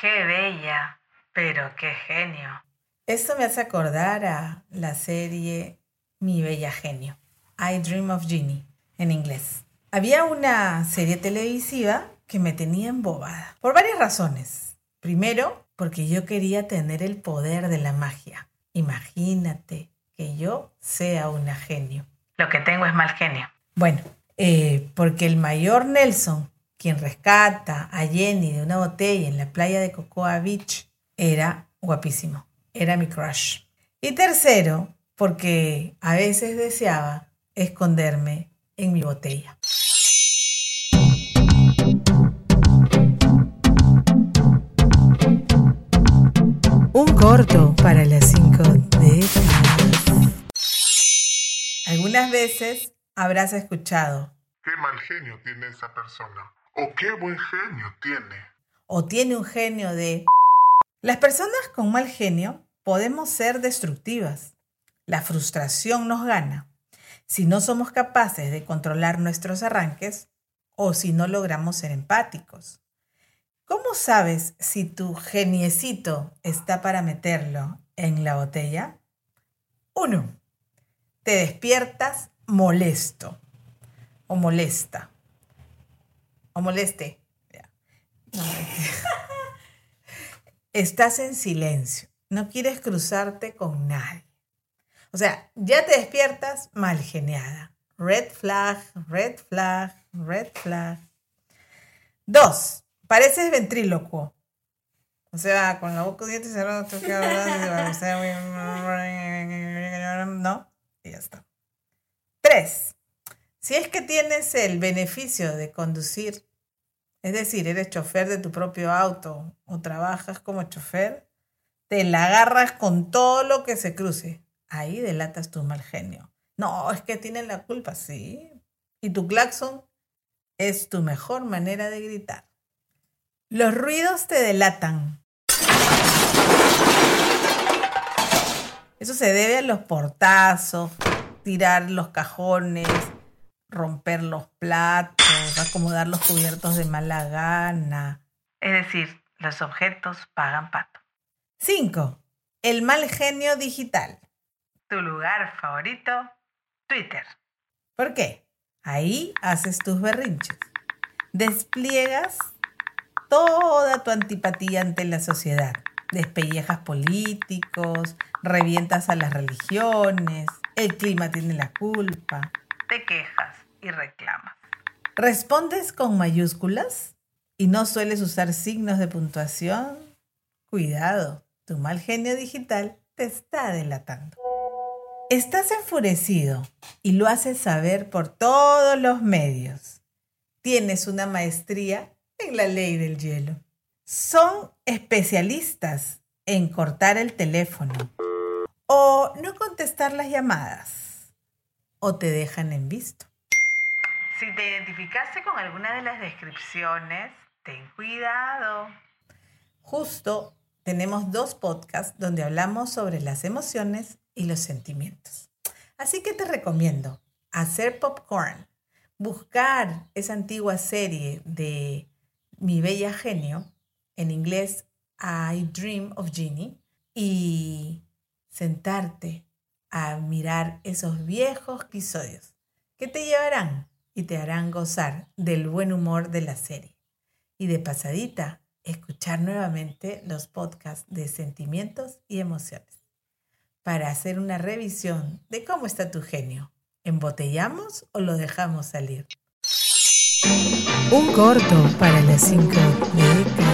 Qué bella, pero qué genio. Esto me hace acordar a la serie Mi Bella Genio, I Dream of Genie, en inglés. Había una serie televisiva que me tenía embobada, por varias razones. Primero, porque yo quería tener el poder de la magia. Imagínate que yo sea una genio. Lo que tengo es mal genio. Bueno, eh, porque el mayor Nelson, quien rescata a Jenny de una botella en la playa de Cocoa Beach, era guapísimo. Era mi crush. Y tercero, porque a veces deseaba esconderme en mi botella. Un corto para las cinco décadas. Algunas veces habrás escuchado. Qué mal genio tiene esa persona. O qué buen genio tiene. O tiene un genio de... Las personas con mal genio podemos ser destructivas. La frustración nos gana si no somos capaces de controlar nuestros arranques o si no logramos ser empáticos. ¿Cómo sabes si tu geniecito está para meterlo en la botella? Uno, te despiertas molesto o molesta o moleste. Estás en silencio, no quieres cruzarte con nadie. O sea, ya te despiertas mal geniada. Red flag, red flag, red flag. Dos, Pareces ventrílocuo. O sea, con la boca dientes cerrada, ¿no? Y ya está. Tres. Si es que tienes el beneficio de conducir, es decir, eres chofer de tu propio auto o trabajas como chofer, te la agarras con todo lo que se cruce. Ahí delatas tu mal genio. No, es que tienen la culpa, sí. Y tu claxon es tu mejor manera de gritar. Los ruidos te delatan. Eso se debe a los portazos, tirar los cajones, romper los platos, acomodar los cubiertos de mala gana. Es decir, los objetos pagan pato. 5. El mal genio digital. Tu lugar favorito, Twitter. ¿Por qué? Ahí haces tus berrinches. Despliegas toda tu antipatía ante la sociedad. Despellejas políticos, revientas a las religiones, el clima tiene la culpa. Te quejas y reclamas. ¿Respondes con mayúsculas y no sueles usar signos de puntuación? Cuidado, tu mal genio digital te está delatando. Estás enfurecido y lo haces saber por todos los medios. Tienes una maestría en la ley del hielo. Son especialistas en cortar el teléfono o no contestar las llamadas o te dejan en visto. Si te identificaste con alguna de las descripciones, ten cuidado. Justo tenemos dos podcasts donde hablamos sobre las emociones y los sentimientos. Así que te recomiendo hacer popcorn, buscar esa antigua serie de Mi Bella Genio, en inglés I Dream of Genie, y sentarte a mirar esos viejos episodios que te llevarán y te harán gozar del buen humor de la serie. Y de pasadita, escuchar nuevamente los podcasts de sentimientos y emociones para hacer una revisión de cómo está tu genio. ¿Embotellamos o lo dejamos salir? Un corto para las cinco décadas.